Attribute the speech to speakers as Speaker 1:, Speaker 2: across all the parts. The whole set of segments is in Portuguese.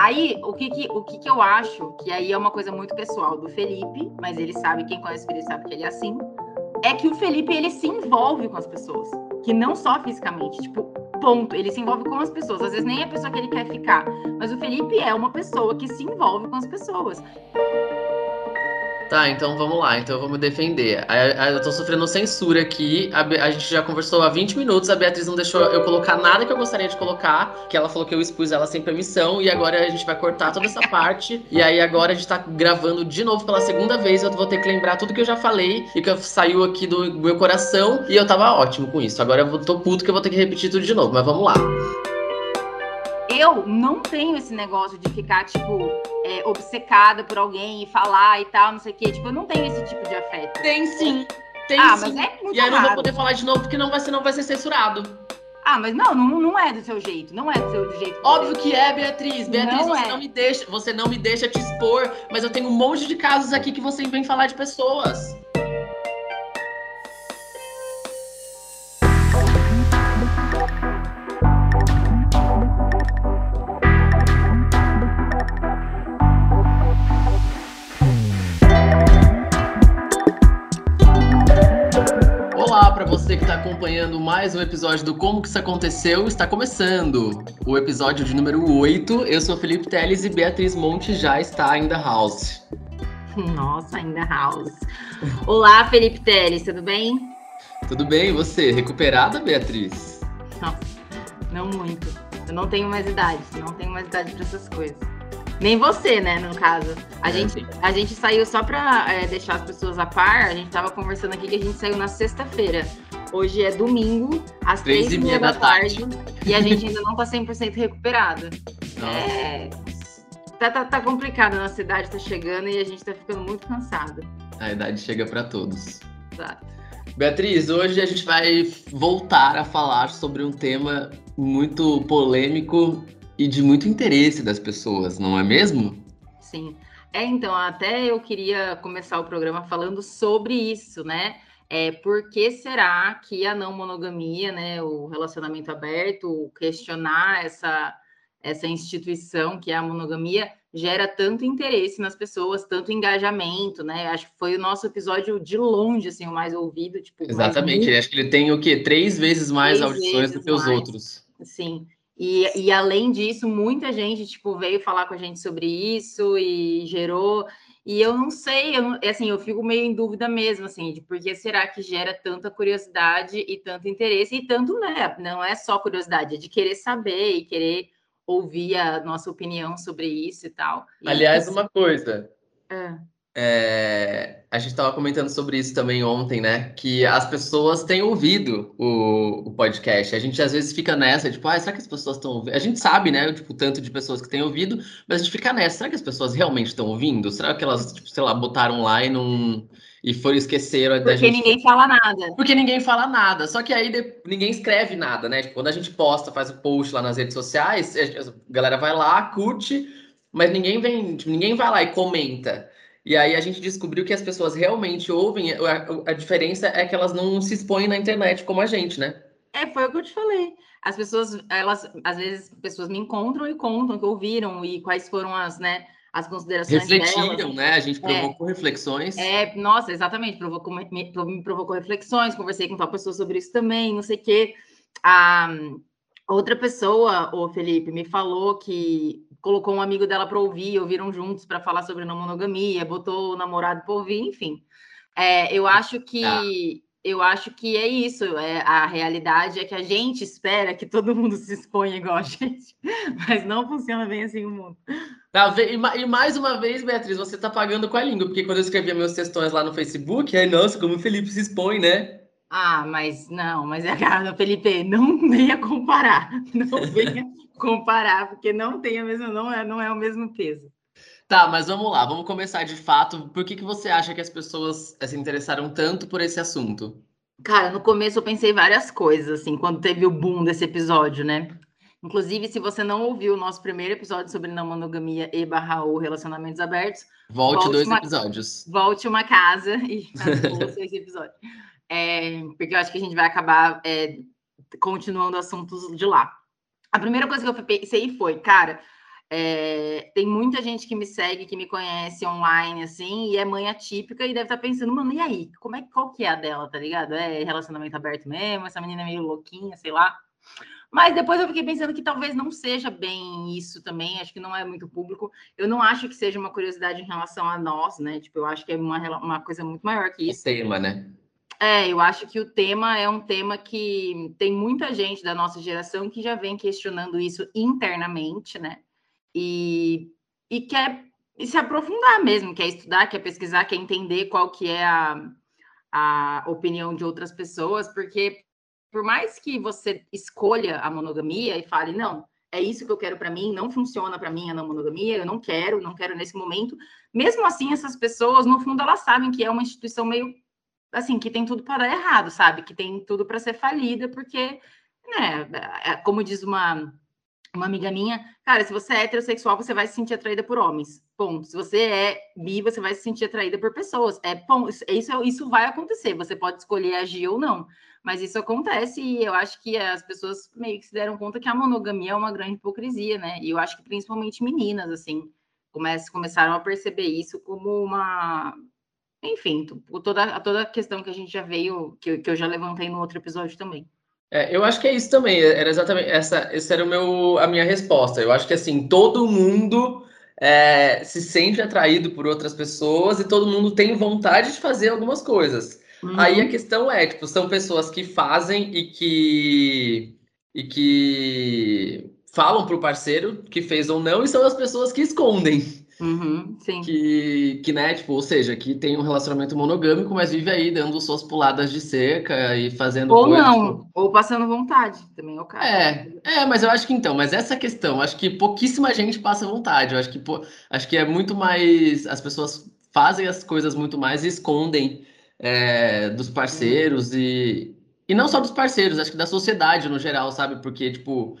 Speaker 1: Aí, o que que, o que que eu acho, que aí é uma coisa muito pessoal do Felipe, mas ele sabe, quem conhece o Felipe sabe que ele é assim, é que o Felipe, ele se envolve com as pessoas, que não só fisicamente, tipo, ponto, ele se envolve com as pessoas, às vezes nem é a pessoa que ele quer ficar, mas o Felipe é uma pessoa que se envolve com as pessoas.
Speaker 2: Tá, então vamos lá. Então vamos defender. Eu tô sofrendo censura aqui. A, a, gente já conversou há 20 minutos. A Beatriz não deixou eu colocar nada que eu gostaria de colocar. Que ela falou que eu expus ela sem permissão. E agora a gente vai cortar toda essa parte. E aí agora a gente tá gravando de novo pela segunda vez. Eu vou ter que lembrar tudo que eu já falei e que saiu aqui do meu coração. E eu tava ótimo com isso. Agora eu tô puto que eu vou ter que repetir tudo de novo. Mas vamos lá
Speaker 1: eu não tenho esse negócio de ficar, tipo, é, obcecada por alguém e falar e tal, não sei o quê. Tipo, eu não tenho esse tipo de afeto.
Speaker 2: Tem sim. Tem
Speaker 1: ah,
Speaker 2: sim.
Speaker 1: mas é muito
Speaker 2: E aí eu não vou poder falar de novo porque não vai ser, não vai ser censurado.
Speaker 1: Ah, mas não, não, não é do seu jeito. Não é do seu do jeito.
Speaker 2: Óbvio que é, Beatriz. Beatriz,
Speaker 1: Não
Speaker 2: você
Speaker 1: é.
Speaker 2: não me deixa, você não me deixa te expor, mas eu tenho um monte de casos aqui que você vem falar de pessoas. Acompanhando mais um episódio do Como que isso aconteceu. Está começando o episódio de número 8. Eu sou Felipe Teles e Beatriz Monte já está in the house.
Speaker 1: Nossa, ainda house. Olá, Felipe Teles, tudo bem?
Speaker 2: Tudo bem, e você? Recuperada, Beatriz?
Speaker 1: Nossa, não muito. Eu não tenho mais idade, não tenho mais idade para essas coisas. Nem você, né, no caso. A,
Speaker 2: É,
Speaker 1: gente,
Speaker 2: sim.
Speaker 1: a gente saiu só para deixar as pessoas a par. A gente tava conversando aqui que a gente saiu na sexta-feira. Hoje é domingo, às
Speaker 2: Três e meia
Speaker 1: da
Speaker 2: da
Speaker 1: tarde. E a gente ainda não tá 100% recuperada.
Speaker 2: Não.
Speaker 1: É. Tá, tá, tá complicado, a nossa idade tá chegando e a gente tá ficando muito cansado.
Speaker 2: A idade chega para todos.
Speaker 1: Exato.
Speaker 2: Beatriz, hoje a gente vai voltar a falar sobre um tema muito polêmico e de muito interesse das pessoas, não é mesmo?
Speaker 1: Sim. É, então, até eu queria começar o programa falando sobre isso, né? É, por que será que a não monogamia, né, o relacionamento aberto, questionar essa, essa instituição que é a monogamia, gera tanto interesse nas pessoas, tanto engajamento, né? Acho que foi o nosso episódio de longe, assim, o mais ouvido. Tipo, mais
Speaker 2: Exatamente. Acho que ele tem o quê? Três vezes mais
Speaker 1: Três
Speaker 2: audições do
Speaker 1: vezes
Speaker 2: que os
Speaker 1: mais.
Speaker 2: outros.
Speaker 1: Sim. E, e além disso, muita gente tipo veio falar com a gente sobre isso e gerou. E eu não sei, eu não- assim, eu fico meio em dúvida mesmo, assim, de por que será que gera tanta curiosidade e tanto interesse e tanto, né? Não é só curiosidade, é de querer saber e querer ouvir a nossa opinião sobre isso e tal. E-
Speaker 2: Aliás, uma coisa.
Speaker 1: É.
Speaker 2: É, a gente estava comentando sobre isso também ontem, né? Que as pessoas têm ouvido o, o podcast. A gente às vezes fica nessa, tipo, ah, será que as pessoas estão ouvindo? A gente sabe, né? Tipo, o tanto de pessoas que têm ouvido, mas a gente fica nessa. Será que as pessoas realmente estão ouvindo? Será que elas, tipo, sei lá, botaram lá e não. E foram esqueceram da
Speaker 1: Porque
Speaker 2: gente.
Speaker 1: ninguém fala nada.
Speaker 2: Porque ninguém fala nada. Só que aí de- ninguém escreve nada, né? Tipo, quando a gente posta, faz o post lá nas redes sociais, a galera vai lá, curte, mas ninguém vem, tipo, ninguém vai lá e comenta. E aí a gente descobriu que as pessoas realmente ouvem, a, a diferença é que elas não se expõem na internet como a gente, né?
Speaker 1: É, foi o que eu te falei. As pessoas, elas, às vezes, pessoas me encontram e contam que ouviram e quais foram as, né, as considerações
Speaker 2: Refletiram,
Speaker 1: delas.
Speaker 2: né? A gente
Speaker 1: É.
Speaker 2: provocou reflexões.
Speaker 1: É, nossa, exatamente, provocou, me, me provocou reflexões, conversei com tal pessoa sobre isso também, não sei o quê. A outra pessoa, o Felipe, me falou que colocou um amigo dela para ouvir, ouviram juntos para falar sobre não monogamia, botou o namorado para ouvir, enfim. É, eu acho que
Speaker 2: Ah.
Speaker 1: eu acho que é isso. É, a realidade é que a gente espera que todo mundo se exponha igual a gente, mas não funciona bem assim o mundo.
Speaker 2: Tá, e ma- mais uma vez, Beatriz, você tá pagando com a língua, porque quando eu escrevia meus textões lá no Facebook, aí, nossa, como o Felipe se expõe, né?
Speaker 1: Ah, mas não, mas é cara, Felipe, não venha comparar, não venha comparar, porque não tem a mesma, não é, não é o mesmo peso.
Speaker 2: Tá, mas vamos lá, vamos começar de fato. Por que, que você acha que as pessoas eh, se interessaram tanto por esse assunto?
Speaker 1: Cara, no começo eu pensei várias coisas, assim, quando teve o boom desse episódio, né? Inclusive, se você não ouviu o nosso primeiro episódio sobre não monogamia e barra ou relacionamentos abertos,
Speaker 2: Volte,
Speaker 1: Volte
Speaker 2: dois
Speaker 1: uma-
Speaker 2: episódios.
Speaker 1: volte uma casa e ouça esse episódio. É, porque eu acho que a gente vai acabar é, continuando assuntos de lá. A primeira coisa que eu pensei foi, cara, É, tem muita gente que me segue, que me conhece online, assim, e é mãe atípica e deve estar tá pensando, mano, e aí? Como é, qual que é a dela, tá ligado? É relacionamento aberto mesmo? Essa menina é meio louquinha, sei lá. Mas depois eu fiquei pensando que talvez não seja bem isso também, acho que não é muito público. Eu não acho que seja uma curiosidade em relação a nós, né? Tipo, eu acho que é uma, uma coisa muito maior que isso.
Speaker 2: O tema, né?
Speaker 1: É, eu acho que o tema é um tema que tem muita gente da nossa geração que já vem questionando isso internamente, né? E, e quer se aprofundar mesmo, quer estudar, quer pesquisar, quer entender qual que é a, a opinião de outras pessoas, porque por mais que você escolha a monogamia e fale, não, é isso que eu quero para mim, não funciona para mim a não monogamia, eu não quero, não quero nesse momento. Mesmo assim, essas pessoas, no fundo, elas sabem que é uma instituição meio assim, que tem tudo para dar errado, sabe? Que tem tudo para ser falida, porque, né, é, como diz uma uma amiga minha, cara, se você é heterossexual, você vai se sentir atraída por homens. Ponto. Se você é bi, você vai se sentir atraída por pessoas. É ponto. Isso, isso vai acontecer. Você pode escolher agir ou não. Mas isso acontece e eu acho que as pessoas meio que se deram conta que a monogamia é uma grande hipocrisia, né? E eu acho que principalmente meninas, assim, começaram a perceber isso como uma. Enfim, toda, toda a questão que a gente já veio, que, que eu já levantei no outro episódio também.
Speaker 2: É, eu acho que é isso também. Era exatamente essa, essa era o meu, a minha resposta. Eu acho que assim todo mundo é, se sente atraído por outras pessoas e todo mundo tem vontade de fazer algumas coisas. Uhum. Aí a questão é, tipo, são pessoas que fazem e que e que falam pro parceiro que fez ou não, e são as pessoas que escondem.
Speaker 1: Uhum.
Speaker 2: Que, que, né, tipo, ou seja, que tem um relacionamento monogâmico, mas vive aí dando suas puladas de cerca e fazendo
Speaker 1: Ou coisas, não, tipo... ou passando vontade, também é o caso.
Speaker 2: É, é, mas eu acho que então, mas essa questão, acho que pouquíssima gente passa vontade. Eu acho que, pô, acho que é muito mais. As pessoas fazem as coisas muito mais e escondem é, dos parceiros uhum. e. E não só dos parceiros, acho que da sociedade no geral, sabe? Porque, tipo,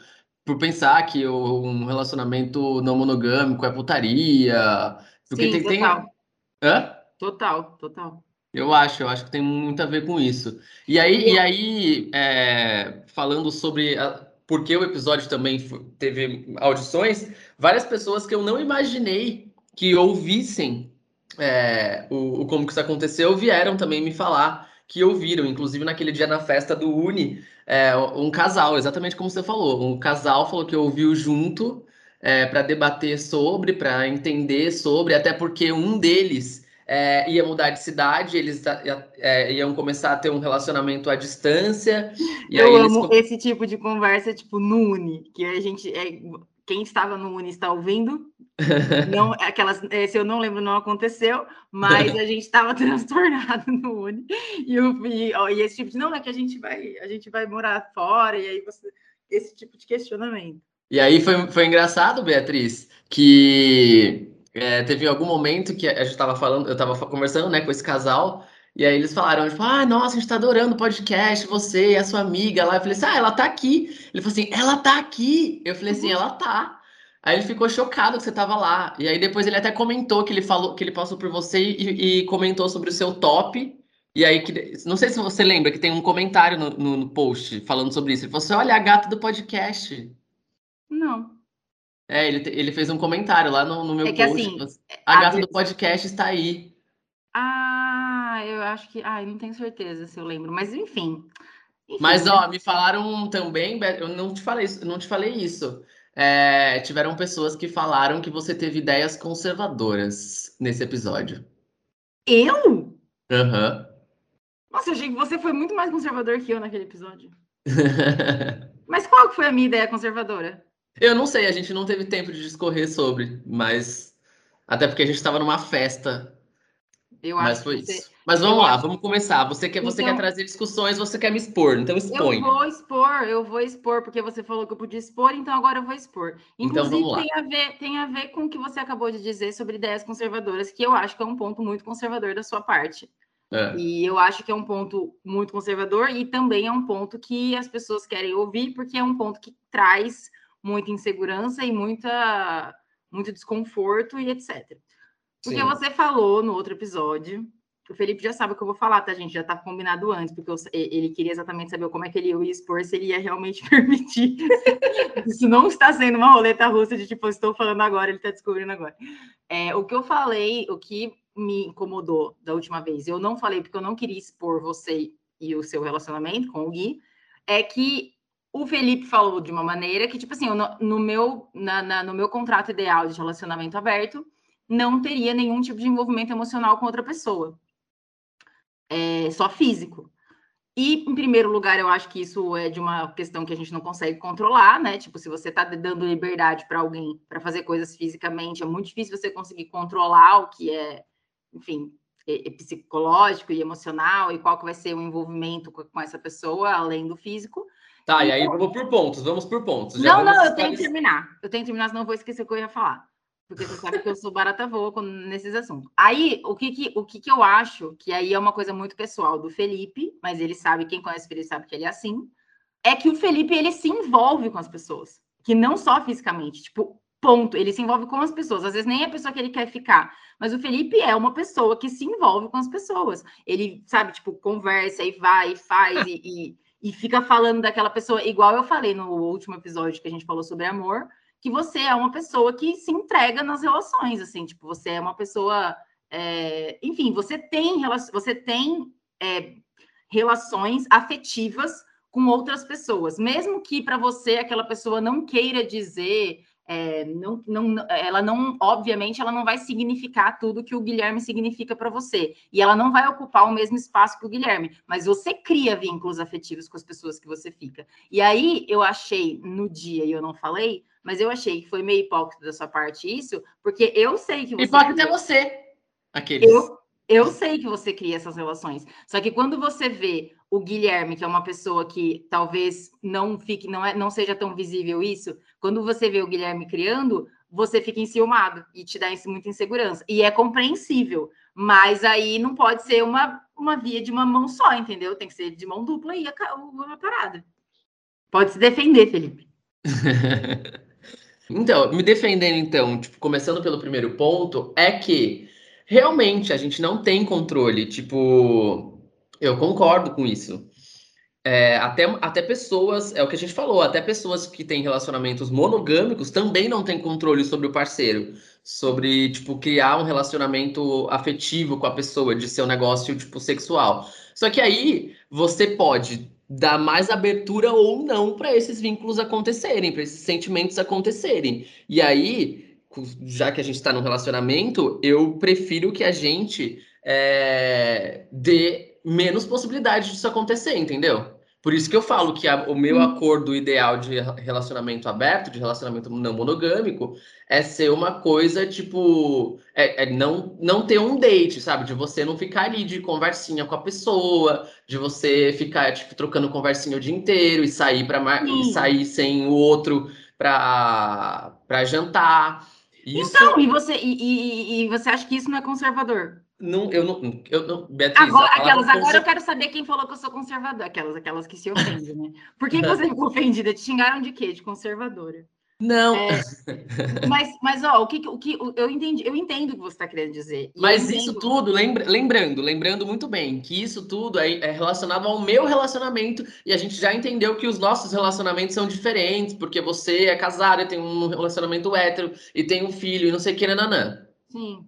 Speaker 2: por pensar que um relacionamento não monogâmico é putaria. Porque
Speaker 1: Sim,
Speaker 2: tem,
Speaker 1: total.
Speaker 2: Tem... Hã?
Speaker 1: Total, total.
Speaker 2: Eu acho, eu acho que tem muito a ver com isso. E aí, e aí é, falando sobre a, por que o episódio também teve audições, várias pessoas que eu não imaginei que ouvissem é, o, o, como que isso aconteceu vieram também me falar que ouviram, inclusive naquele dia na festa do Uni, é, um casal, exatamente como você falou, um casal falou que ouviu junto é, para debater sobre, para entender sobre, até porque um deles é, ia mudar de cidade, eles é, iam começar a ter um relacionamento à distância.
Speaker 1: Eu amo eles... esse tipo de conversa, tipo, no Uni, que a gente. É, quem estava no Uni está ouvindo. Não, aquelas, esse eu não lembro, não aconteceu, mas a gente estava transtornado no Uni. E, e, e, esse tipo de não é que a gente vai, a gente vai morar fora, e aí você. Esse tipo de questionamento.
Speaker 2: E aí foi, foi engraçado, Beatriz, que é, teve algum momento que a gente estava falando, eu estava conversando né, com esse casal, e aí eles falaram, tipo, ah, nossa, a gente está adorando o podcast, você e a sua amiga lá. Eu falei assim, ah, ela tá aqui. Ele falou assim, ela tá aqui. Eu falei assim, ela tá. Aí ele ficou chocado que você tava lá. E aí depois ele até comentou que ele falou que ele passou por você e, e comentou sobre o seu top. E aí, que, não sei se você lembra que tem um comentário no, no, no post falando sobre isso. Ele falou assim: olha, a gata do podcast.
Speaker 1: Não.
Speaker 2: É, ele, ele fez um comentário lá no, no meu é que, post. Assim, a gata vezes... do podcast está aí.
Speaker 1: Ah, eu acho que. Ah, eu não tenho certeza se eu lembro, mas enfim.
Speaker 2: enfim mas, ó, me falaram também, eu não te falei, não te falei isso. É, tiveram pessoas que falaram que você teve ideias conservadoras nesse episódio.
Speaker 1: Eu?
Speaker 2: Aham. Uhum.
Speaker 1: Nossa, eu achei que você foi muito mais conservador que eu naquele episódio. mas qual foi a minha ideia conservadora?
Speaker 2: Eu não sei, a gente não teve tempo de discorrer sobre, mas. Até porque a gente estava numa festa.
Speaker 1: Eu
Speaker 2: mas foi
Speaker 1: você...
Speaker 2: isso. Mas vamos lá, vamos começar. Você quer, você então... quer trazer discussões, você quer me expor, então expõe.
Speaker 1: Eu vou expor, eu vou expor, porque você falou que eu podia expor, então agora eu vou expor.
Speaker 2: Então Inclusive, então,
Speaker 1: tem, a ver, tem a ver com o que você acabou de dizer sobre ideias conservadoras, que eu acho que é um ponto muito conservador da sua parte. É. E eu acho que é um ponto muito conservador e também é um ponto que as pessoas querem ouvir, porque é um ponto que traz muita insegurança e muita, muito desconforto e etc. Porque Sim. você falou no outro episódio o Felipe já sabe o que eu vou falar, tá, gente? Já tá combinado antes, porque eu, ele queria exatamente saber como é que ele ia expor, se ele ia realmente permitir. Isso não está sendo uma roleta russa de tipo, eu estou falando agora, ele está descobrindo agora. É, o que eu falei, o que me incomodou da última vez, eu não falei porque eu não queria expor você e o seu relacionamento com o Gui, é que o Felipe falou de uma maneira que, tipo assim, no, no meu, na, na, no meu contrato ideal de relacionamento aberto, não teria nenhum tipo de envolvimento emocional com outra pessoa. É, só físico. E, em primeiro lugar, eu acho que isso é de uma questão que a gente não consegue controlar, né? Tipo, se você está dando liberdade para alguém para fazer coisas fisicamente, é muito difícil você conseguir controlar o que é, enfim, é, psicológico e emocional e qual que vai ser o envolvimento com, essa pessoa, além do físico.
Speaker 2: Tá, e aí então vamos por pontos, vamos por pontos.
Speaker 1: Já não, não, eu tenho que terminar. Eu tenho que terminar, senão eu vou esquecer o que eu ia falar. Porque você sabe que eu sou barata voa nesses assuntos. Aí, o que que, o que que eu acho, que aí é uma coisa muito pessoal do Felipe, mas ele sabe, quem conhece o Felipe sabe que ele é assim, é que o Felipe, ele se envolve com as pessoas. Que não só fisicamente, tipo, ponto. Ele se envolve com as pessoas. Às vezes nem é a pessoa que ele quer ficar. Mas o Felipe é uma pessoa que se envolve com as pessoas. Ele, sabe, tipo, conversa e vai e faz e, e e fica falando daquela pessoa, igual eu falei no último episódio que a gente falou sobre amor, que você é uma pessoa que se entrega nas relações, assim, tipo, você é uma pessoa, é, enfim, você tem, você tem é, relações afetivas com outras pessoas, mesmo que para você aquela pessoa não queira dizer é, não, não, ela não, obviamente, ela não vai significar tudo que o Guilherme significa para você. E ela não vai ocupar o mesmo espaço que o Guilherme, mas você cria vínculos afetivos com as pessoas que você fica. E aí eu achei no dia, e eu não falei, mas eu achei que foi meio hipócrita da sua parte isso, porque eu sei que você.
Speaker 2: Hipócrita é você. Aqueles.
Speaker 1: Eu, eu sei que você cria essas relações. Só que quando você vê o Guilherme, que é uma pessoa que talvez não fique, não, é, não seja tão visível isso, quando você vê o Guilherme criando, você fica enciumado e te dá muita insegurança. E é compreensível, mas aí não pode ser uma, uma via de uma mão só, entendeu? Tem que ser de mão dupla e a, a parada. Pode se defender, Felipe.
Speaker 2: então, me defendendo, então, tipo, começando pelo primeiro ponto, é que realmente a gente não tem controle. Tipo, eu concordo com isso. É, até, até pessoas, é o que a gente falou, até pessoas que têm relacionamentos monogâmicos também não têm controle sobre o parceiro, sobre, tipo, criar um relacionamento afetivo com a pessoa, de ser um negócio, tipo, sexual. Só que aí você pode dar mais abertura ou não para esses vínculos acontecerem, para esses sentimentos acontecerem. E aí, já que a gente está num relacionamento, eu prefiro que a gente é, dê menos possibilidade disso acontecer, entendeu? Por isso que eu falo que a, o meu acordo ideal de relacionamento aberto, de relacionamento não monogâmico, é ser uma coisa tipo. É, é, não, não ter um date, sabe? De você não ficar ali de conversinha com a pessoa, de você ficar tipo, trocando conversinha o dia inteiro e sair para sair sem o outro para jantar.
Speaker 1: Isso... Então, e você, e, e, e você acha que isso não é conservador?
Speaker 2: Não, eu não, eu não, Beatriz,
Speaker 1: agora, aquelas, agora eu quero saber quem falou que eu sou conservadora. Aquelas, aquelas que se ofendem, né? Por que, que você ficou ofendida? Te xingaram de quê? De conservadora?
Speaker 2: Não. É,
Speaker 1: mas, mas ó, o que, o que eu entendi, eu entendo o que você está querendo dizer.
Speaker 2: Mas isso tudo, lembra, lembrando, lembrando muito bem, que isso tudo é, é, relacionado ao meu relacionamento, e a gente já entendeu que os nossos relacionamentos são diferentes, porque você é casada, tem um relacionamento hétero e tem um filho e não sei o que, nananã.
Speaker 1: Sim.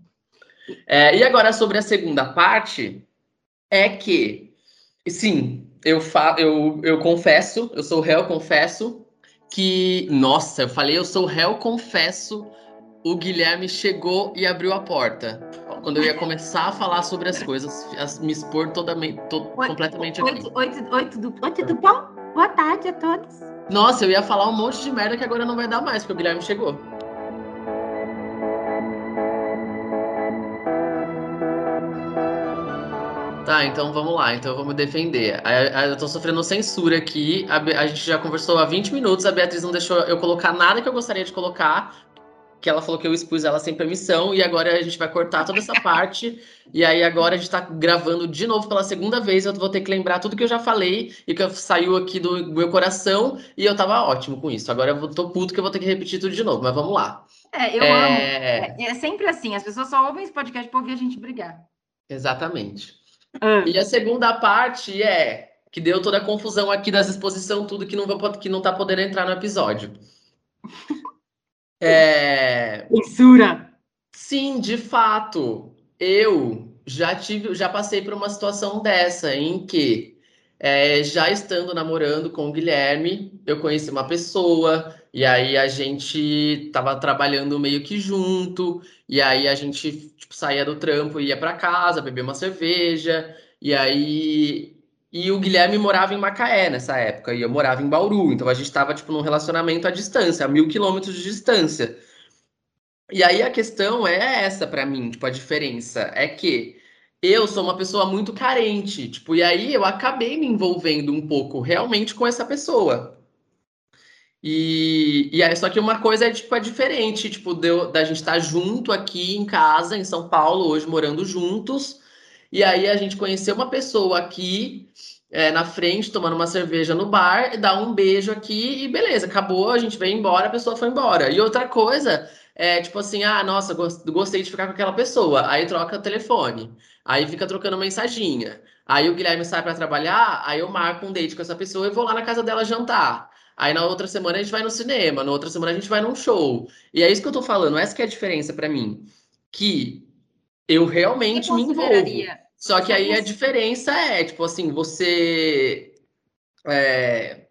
Speaker 2: É, e agora sobre a segunda parte, é que, sim, eu, fa eu, eu confesso, eu sou réu, confesso, que, nossa, eu falei eu sou réu, confesso, o Guilherme chegou e abriu a porta. Quando eu ia começar a falar sobre as coisas, me expor toda, to, completamente
Speaker 1: oi, aqui. Oi, oi, tudo, oi, tudo bom? Boa tarde a todos.
Speaker 2: Nossa, eu ia falar um monte de merda que agora não vai dar mais, porque o Guilherme chegou. Tá, então vamos lá. Então eu vou me defender. Eu tô sofrendo censura aqui. A, gente já conversou há 20 minutos. A Beatriz não deixou eu colocar nada que eu gostaria de colocar. Que ela falou que eu expus ela sem permissão. E agora a gente vai cortar toda essa parte. e aí agora a gente tá gravando de novo pela segunda vez. Eu vou ter que lembrar tudo que eu já falei e que saiu aqui do meu coração. E eu tava ótimo com isso. Agora eu tô puto que eu vou ter que repetir tudo de novo. Mas vamos lá.
Speaker 1: É, eu é... amo. É, é sempre assim. As pessoas só ouvem esse podcast pra ouvir a gente brigar.
Speaker 2: Exatamente. Ah. E a segunda parte é que deu toda a confusão aqui das exposição, tudo que não, vai, que não tá podendo entrar no episódio.
Speaker 1: É... Censura!
Speaker 2: Sim, de fato. Eu já tive, já passei por uma situação dessa em que é, já estando namorando com o Guilherme, eu conheci uma pessoa, e aí a gente tava trabalhando meio que junto, e aí a gente tipo, saía do trampo ia para casa, beber uma cerveja, e aí. E o Guilherme morava em Macaé nessa época, e eu morava em Bauru, então a gente estava tipo, num relacionamento à distância, a mil quilômetros de distância. E aí a questão é essa para mim, tipo, a diferença é que eu sou uma pessoa muito carente, tipo, e aí eu acabei me envolvendo um pouco realmente com essa pessoa. E, e aí, só que uma coisa é, tipo, é diferente, tipo, deu, da gente estar tá junto aqui em casa, em São Paulo, hoje morando juntos, e aí a gente conheceu uma pessoa aqui é, na frente, tomando uma cerveja no bar, dá um beijo aqui e beleza, acabou, a gente veio embora, a pessoa foi embora. E outra coisa é tipo assim, ah, nossa, gostei de ficar com aquela pessoa. Aí troca o telefone. Aí fica trocando mensaginha. Aí o Guilherme sai para trabalhar, aí eu marco um date com essa pessoa e vou lá na casa dela jantar. Aí na outra semana a gente vai no cinema, na outra semana a gente vai num show. E é isso que eu tô falando, essa que é a diferença para mim. Que eu realmente me envolvo. Só que aí a diferença é, tipo assim, você é,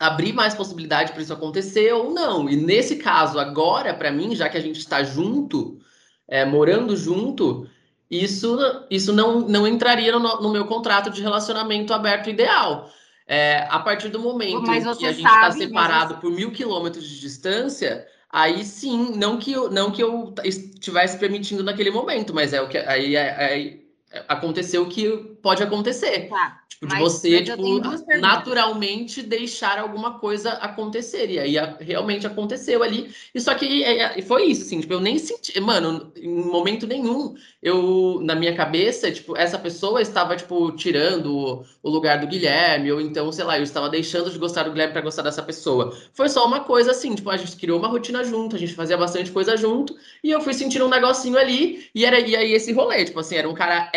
Speaker 2: abrir mais possibilidade para isso acontecer ou não. E nesse caso, agora, para mim, já que a gente está junto, é, morando junto, isso, isso não, não entraria no, no meu contrato de relacionamento aberto ideal. É, a partir do momento que a gente está separado por mil quilômetros de distância, aí sim, não que eu, não que eu estivesse permitindo naquele momento, mas é o que aí, aí aconteceu o que pode acontecer. Tá. Tipo, de você, tipo, naturalmente deixar alguma coisa acontecer. E aí realmente aconteceu ali. E só que é, é, foi isso, assim, tipo, eu nem senti. Mano, em momento nenhum, eu, na minha cabeça, tipo, essa pessoa estava, tipo, tirando o lugar do Guilherme, ou então, sei lá, eu estava deixando de gostar do Guilherme para gostar dessa pessoa. Foi só uma coisa assim, tipo, a gente criou uma rotina junto, a gente fazia bastante coisa junto, e eu fui sentindo um negocinho ali, e era e aí esse rolê, tipo assim, era um cara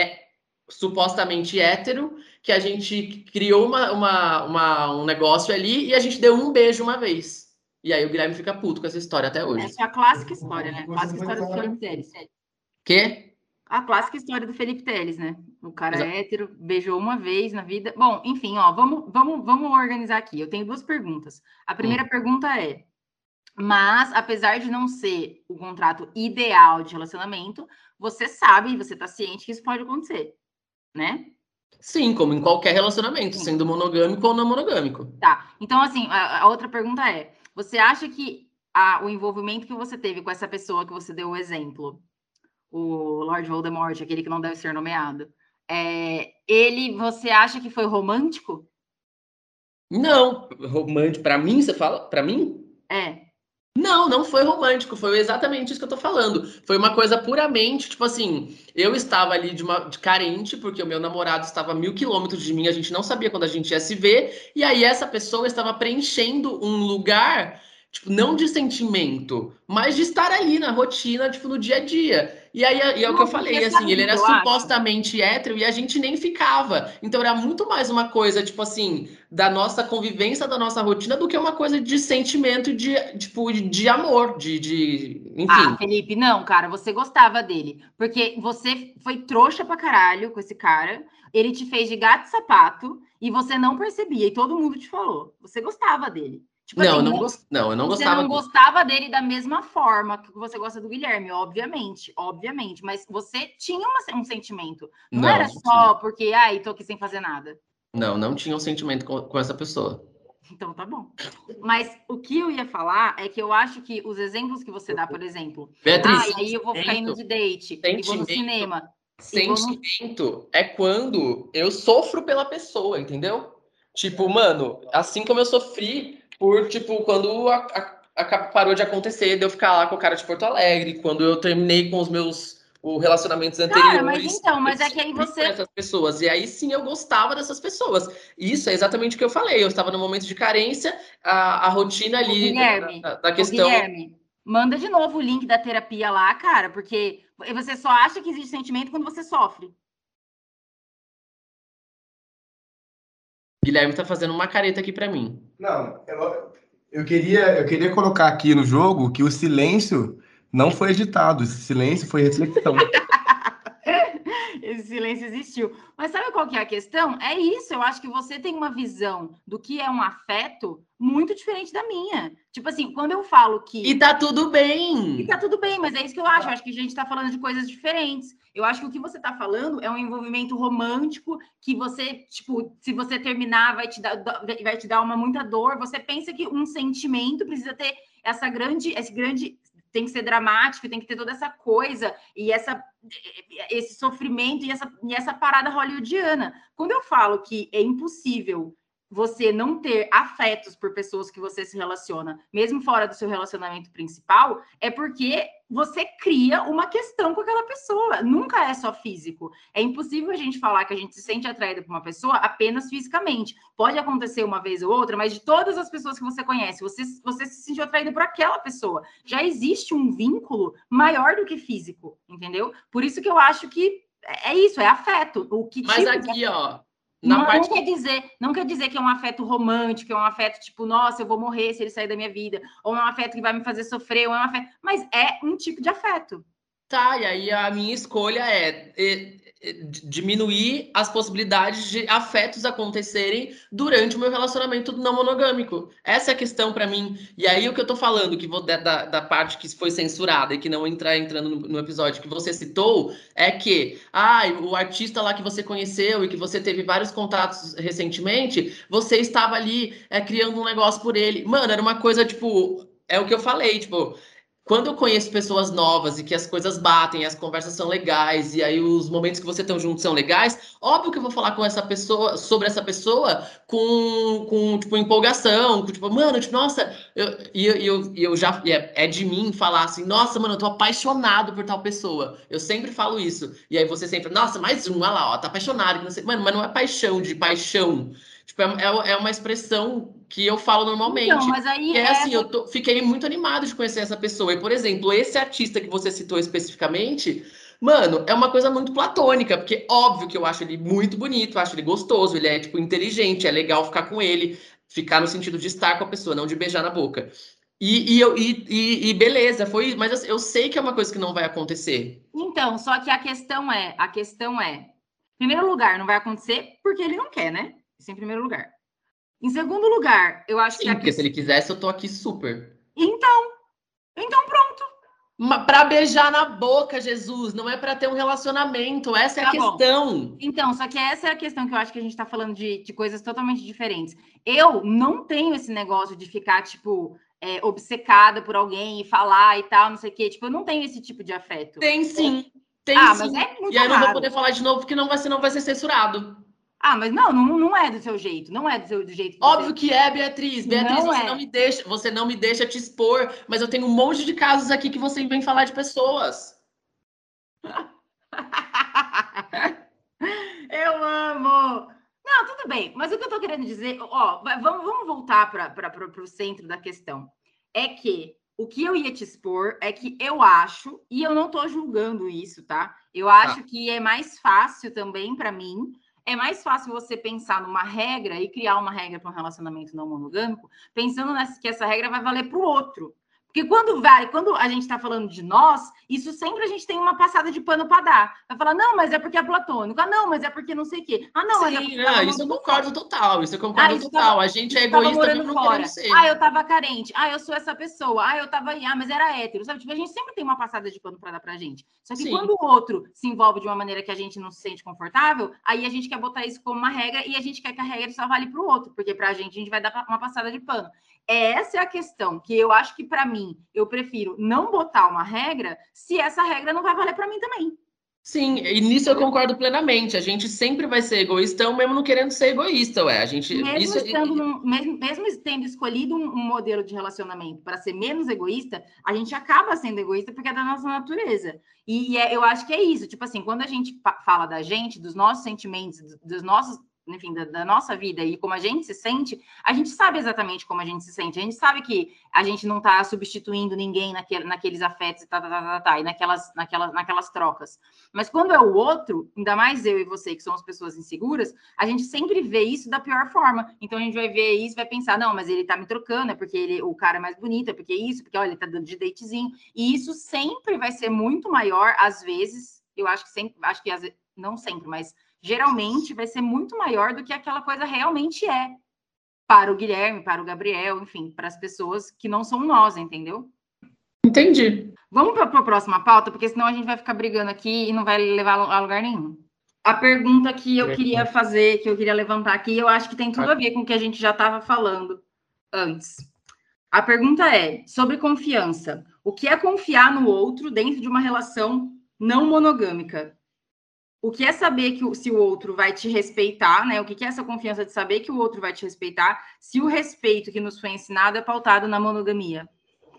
Speaker 2: supostamente hétero que a gente criou uma, uma, uma, um negócio ali e a gente deu um beijo uma vez. E aí o Guilherme fica puto com essa história até hoje.
Speaker 1: Essa é a clássica história, né? A clássica história do Felipe Teles.
Speaker 2: Quê?
Speaker 1: A clássica história do Felipe Teles, né? O cara Exato. hétero, beijou uma vez na vida. Bom, enfim, ó, vamos, vamos, vamos organizar aqui. Eu tenho duas perguntas. A primeira hum. pergunta é: mas, apesar de não ser o contrato ideal de relacionamento, você sabe, você está ciente que isso pode acontecer, né?
Speaker 2: Sim, como em qualquer relacionamento, Sim. sendo monogâmico ou não monogâmico.
Speaker 1: Tá. Então, assim, a, a outra pergunta é: você acha que a, o envolvimento que você teve com essa pessoa que você deu o exemplo, o Lord Voldemort, aquele que não deve ser nomeado, é, ele, você acha que foi romântico?
Speaker 2: Não, romântico. Para mim, você fala? Para mim?
Speaker 1: É.
Speaker 2: Não, não foi romântico, foi exatamente isso que eu tô falando. Foi uma coisa puramente, tipo assim, eu estava ali de, uma, de carente, porque o meu namorado estava a mil quilômetros de mim, a gente não sabia quando a gente ia se ver, e aí essa pessoa estava preenchendo um lugar Tipo, não de sentimento, mas de estar ali na rotina, tipo, no dia a dia. E aí e é o que eu falei, assim, ele era supostamente hétero e a gente nem ficava. Então era muito mais uma coisa, tipo assim, da nossa convivência, da nossa rotina, do que uma coisa de sentimento, de, tipo, de amor, de, de. Enfim. Ah,
Speaker 1: Felipe, não, cara, você gostava dele. Porque você foi trouxa pra caralho com esse cara. Ele te fez de gato e sapato e você não percebia, e todo mundo te falou. Você gostava dele.
Speaker 2: Tipo não, assim, não, gost... não, eu não gostava.
Speaker 1: Você não gostava dele da mesma forma que você gosta do Guilherme, obviamente, obviamente. Mas você tinha uma, um sentimento. Não, não era só porque, ai, tô aqui sem fazer nada.
Speaker 2: Não, não tinha um sentimento com, com essa pessoa.
Speaker 1: Então tá bom. Mas o que eu ia falar é que eu acho que os exemplos que você dá, por exemplo,
Speaker 2: Beatriz,
Speaker 1: ah, e aí eu vou ficar indo de date, e vou no cinema.
Speaker 2: Sentimento no... é quando eu sofro pela pessoa, entendeu? Tipo, mano, assim como eu sofri por, tipo, quando a, a, a, parou de acontecer, de eu ficar lá com o cara de Porto Alegre, quando eu terminei com os meus o relacionamentos anteriores. Cara,
Speaker 1: mas então, mas é que aí você.
Speaker 2: Essas pessoas. E aí sim eu gostava dessas pessoas. Isso é exatamente o que eu falei. Eu estava no momento de carência, a, a rotina ali
Speaker 1: Guilherme, da, da questão. Guilherme, manda de novo o link da terapia lá, cara, porque você só acha que existe sentimento quando você sofre.
Speaker 2: Guilherme tá fazendo uma careta aqui para mim.
Speaker 3: Não, eu, eu, queria, eu queria colocar aqui no jogo que o silêncio não foi editado, esse silêncio foi reflexão.
Speaker 1: Esse silêncio existiu. Mas sabe qual que é a questão? É isso, eu acho que você tem uma visão do que é um afeto muito diferente da minha. Tipo assim, quando eu falo que.
Speaker 2: E tá tudo bem.
Speaker 1: E tá tudo bem, mas é isso que eu acho. Eu acho que a gente tá falando de coisas diferentes. Eu acho que o que você tá falando é um envolvimento romântico que você, tipo, se você terminar, vai te dar, vai te dar uma muita dor. Você pensa que um sentimento precisa ter essa grande, esse grande tem que ser dramático, tem que ter toda essa coisa e essa esse sofrimento e essa, e essa parada hollywoodiana. Quando eu falo que é impossível você não ter afetos por pessoas que você se relaciona, mesmo fora do seu relacionamento principal, é porque você cria uma questão com aquela pessoa. Nunca é só físico. É impossível a gente falar que a gente se sente atraída por uma pessoa apenas fisicamente. Pode acontecer uma vez ou outra, mas de todas as pessoas que você conhece, você, você se sentiu atraída por aquela pessoa. Já existe um vínculo maior do que físico, entendeu? Por isso que eu acho que é isso, é afeto. O que
Speaker 2: Mas tipo aqui, ó,
Speaker 1: não, parte... não, quer dizer, não quer dizer que é um afeto romântico, é um afeto tipo, nossa, eu vou morrer se ele sair da minha vida, ou é um afeto que vai me fazer sofrer, ou é um afeto, mas é um tipo de afeto.
Speaker 2: Tá, e aí a minha escolha é diminuir as possibilidades de afetos acontecerem durante o meu relacionamento não monogâmico. Essa é a questão para mim. E aí o que eu tô falando, que vou da, da parte que foi censurada e que não entra entrando no, no, episódio que você citou, é que ah, o artista lá que você conheceu e que você teve vários contatos recentemente, você estava ali é, criando um negócio por ele. Mano, era uma coisa tipo. É o que eu falei, tipo, quando eu conheço pessoas novas e que as coisas batem, as conversas são legais, e aí os momentos que você estão juntos são legais, óbvio que eu vou falar com essa pessoa, sobre essa pessoa, com, com tipo, empolgação, com, tipo, mano, tipo, nossa, e eu, eu, eu, já, é, é de mim falar assim, nossa, mano, eu tô apaixonado por tal pessoa. Eu sempre falo isso. E aí você sempre, nossa, mais um, olha lá, ó, tá apaixonado. Mano, mas não é paixão de paixão. Tipo, é, é, é uma expressão que eu falo normalmente. Então,
Speaker 1: mas aí
Speaker 2: é, assim, eu tô, fiquei muito animado de conhecer essa pessoa. E, por exemplo, esse artista que você citou especificamente, mano, é uma coisa muito platônica, porque óbvio que eu acho ele muito bonito, acho ele gostoso, ele é, tipo, inteligente, é legal ficar com ele, ficar no sentido de estar com a pessoa, não de beijar na boca. E, e, eu, e, e, e beleza, foi, mas eu sei que é uma coisa que não vai acontecer.
Speaker 1: Então, só que a questão é, a questão é, em primeiro lugar, não vai acontecer porque ele não quer, né? Isso em primeiro lugar. Em segundo lugar, eu acho
Speaker 2: Sim,
Speaker 1: que.
Speaker 2: Porque se ele quisesse, eu tô aqui super.
Speaker 1: Então. Então pronto.
Speaker 2: Para beijar na boca, Jesus, não é para ter um relacionamento. Essa é tá a bom. questão.
Speaker 1: Então, só que essa é a questão que eu acho que a gente está falando de, de coisas totalmente diferentes. Eu não tenho esse negócio de ficar, tipo, é, obcecada por alguém e falar e tal, não sei o quê. Tipo, eu não tenho esse tipo de afeto.
Speaker 2: Tem sim.
Speaker 1: Tem ah, sim. mas é muito E
Speaker 2: aí eu não vou poder falar de novo, porque não vai vai ser censurado.
Speaker 1: Ah, mas não, não, não é do seu jeito, não é do seu do jeito.
Speaker 2: Que Óbvio você... que é, Beatriz. Beatriz, não você é. não me deixa, você não me deixa te expor, mas eu tenho um monte de casos aqui que você vem falar de pessoas.
Speaker 1: eu amo. Não, tudo bem, mas o que eu tô querendo dizer, ó, vamos, vamos voltar para o centro da questão. É que o que eu ia te expor é que eu acho, e eu não tô julgando isso, tá? Eu acho tá. que é mais fácil também para mim é mais fácil você pensar numa regra e criar uma regra para um relacionamento não monogâmico, pensando nessa, que essa regra vai valer para o outro. Porque quando vai, quando a gente está falando de nós, isso sempre a gente tem uma passada de pano para dar. Vai falar, não, mas é porque é platônico. Ah, não, mas é porque não sei o quê. Ah, não,
Speaker 2: Sim,
Speaker 1: mas
Speaker 2: é porque. isso eu concordo total. Isso eu concordo ah, total. Tava, a gente é egoísta mesmo não querendo ser.
Speaker 1: Ah, eu tava carente. Ah, eu sou essa pessoa. Ah, eu tava aí. Ah, mas era hétero. Sabe? Tipo, a gente sempre tem uma passada de pano para dar pra gente. Só que Sim. quando o outro se envolve de uma maneira que a gente não se sente confortável, aí a gente quer botar isso como uma regra e a gente quer que a regra só vale pro outro. Porque pra gente, a gente vai dar uma passada de pano. Essa é a questão que eu acho que para mim eu prefiro não botar uma regra se essa regra não vai valer para mim também.
Speaker 2: Sim, e nisso eu concordo plenamente. A gente sempre vai ser egoísta, mesmo não querendo ser egoísta, ué. A gente
Speaker 1: mesmo, isso... estando num, mesmo, mesmo tendo escolhido um, um modelo de relacionamento para ser menos egoísta, a gente acaba sendo egoísta porque é da nossa natureza. E, e é, eu acho que é isso. Tipo assim, quando a gente fala da gente, dos nossos sentimentos, dos nossos enfim, da, da, nossa vida e como a gente se sente, a gente sabe exatamente como a gente se sente. A gente sabe que a gente não está substituindo ninguém naquele, naqueles afetos e tá, tá, tá, tá, tá, e naquelas, naquelas, naquelas trocas. Mas quando é o outro, ainda mais eu e você, que somos pessoas inseguras, a gente sempre vê isso da pior forma. Então a gente vai ver isso, vai pensar, não, mas ele tá me trocando, é porque ele, o cara é mais bonito, é porque isso, porque olha, ele tá dando de datezinho. E isso sempre vai ser muito maior, às vezes, eu acho que sempre, acho que não sempre, mas geralmente vai ser muito maior do que aquela coisa realmente é para o Guilherme, para o Gabriel, enfim, para as pessoas que não são nós, entendeu?
Speaker 2: Entendi.
Speaker 1: Vamos para a próxima pauta, porque senão a gente vai ficar brigando aqui e não vai levar a lugar nenhum. A pergunta que eu queria fazer, que eu queria levantar aqui, eu acho que tem tudo a ver com o que a gente já estava falando antes. A pergunta é sobre confiança. O que é confiar no outro dentro de uma relação não monogâmica? O que é saber que se o outro vai te respeitar, né? O que é essa confiança de saber que o outro vai te respeitar, se o respeito que nos foi ensinado é pautado na monogamia?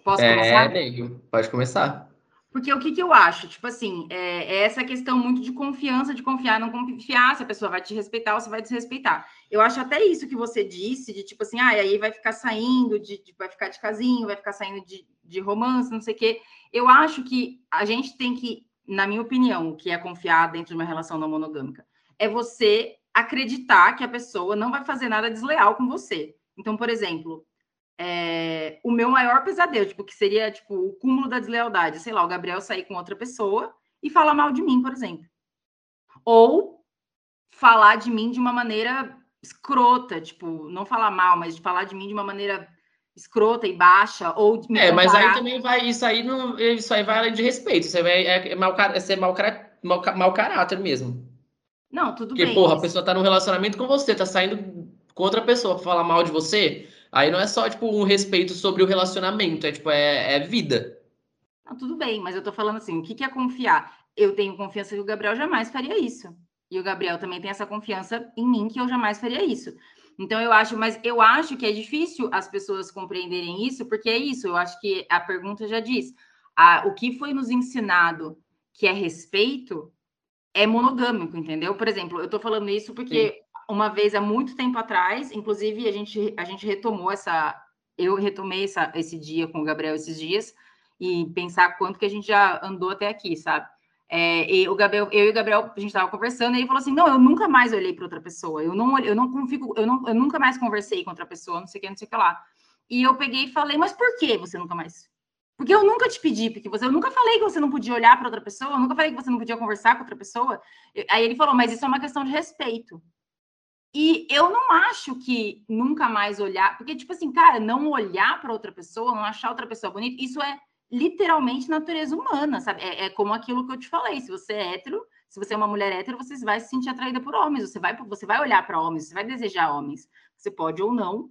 Speaker 2: Posso é, começar? É, nego, pode começar.
Speaker 1: Porque o que, que eu acho? Tipo assim, é, é, essa questão muito de confiança, de confiar, não confiar se a pessoa vai te respeitar ou se vai desrespeitar. Eu acho até isso que você disse, de tipo assim, ah, aí vai ficar saindo, de, de, vai ficar de casinho, vai ficar saindo de, de romance, não sei o quê. Eu acho que a gente tem que na minha opinião, o que é confiar dentro de uma relação não monogâmica, é você acreditar que a pessoa não vai fazer nada desleal com você. Então, por exemplo, é, o meu maior pesadelo, tipo, que seria tipo o cúmulo da deslealdade, sei lá, o Gabriel sair com outra pessoa e falar mal de mim, por exemplo. Ou falar de mim de uma maneira escrota, tipo, não falar mal, mas de falar de mim de uma maneira escrota e baixa, ou
Speaker 2: me É, mas aí também vai, isso aí não, isso aí vai além de respeito, isso aí é, é, mau, é ser mau, mau, mau caráter mesmo.
Speaker 1: Não, tudo
Speaker 2: Porque,
Speaker 1: bem.
Speaker 2: Porra, a pessoa tá num relacionamento com você, tá saindo com outra pessoa pra falar mal de você, aí não é só, tipo, um respeito sobre o relacionamento, é, tipo, é, é vida.
Speaker 1: Não, tudo bem, mas eu tô falando assim, o que, que é confiar? Eu tenho confiança que o Gabriel jamais faria isso. E o Gabriel também tem essa confiança em mim que eu jamais faria isso. Então eu acho, mas eu acho que é difícil as pessoas compreenderem isso, porque é isso, eu acho que a pergunta já diz. A, o que foi nos ensinado que é respeito é monogâmico, entendeu? Por exemplo, eu estou falando isso porque Sim. uma vez há muito tempo atrás, inclusive a gente, a gente retomou essa. Eu retomei essa, esse dia com o Gabriel esses dias e pensar quanto que a gente já andou até aqui, sabe? É, e o Gabriel, eu e o Gabriel, a gente estava conversando, e ele falou assim: não, eu nunca mais olhei para outra pessoa, eu não, eu não fico, eu, não, eu nunca mais conversei com outra pessoa, não sei o que, não sei o que lá. E eu peguei e falei, mas por que você nunca mais? Porque eu nunca te pedi, porque você, eu nunca falei que você não podia olhar para outra pessoa, eu nunca falei que você não podia conversar com outra pessoa. Aí ele falou, mas isso é uma questão de respeito. E eu não acho que nunca mais olhar, porque, tipo assim, cara, não olhar para outra pessoa, não achar outra pessoa bonita, isso é literalmente natureza humana, sabe? É, é, como aquilo que eu te falei. Se você é hétero, se você é uma mulher hétero, você vai se sentir atraída por homens, você vai, você vai olhar para homens, você vai desejar homens. Você pode ou não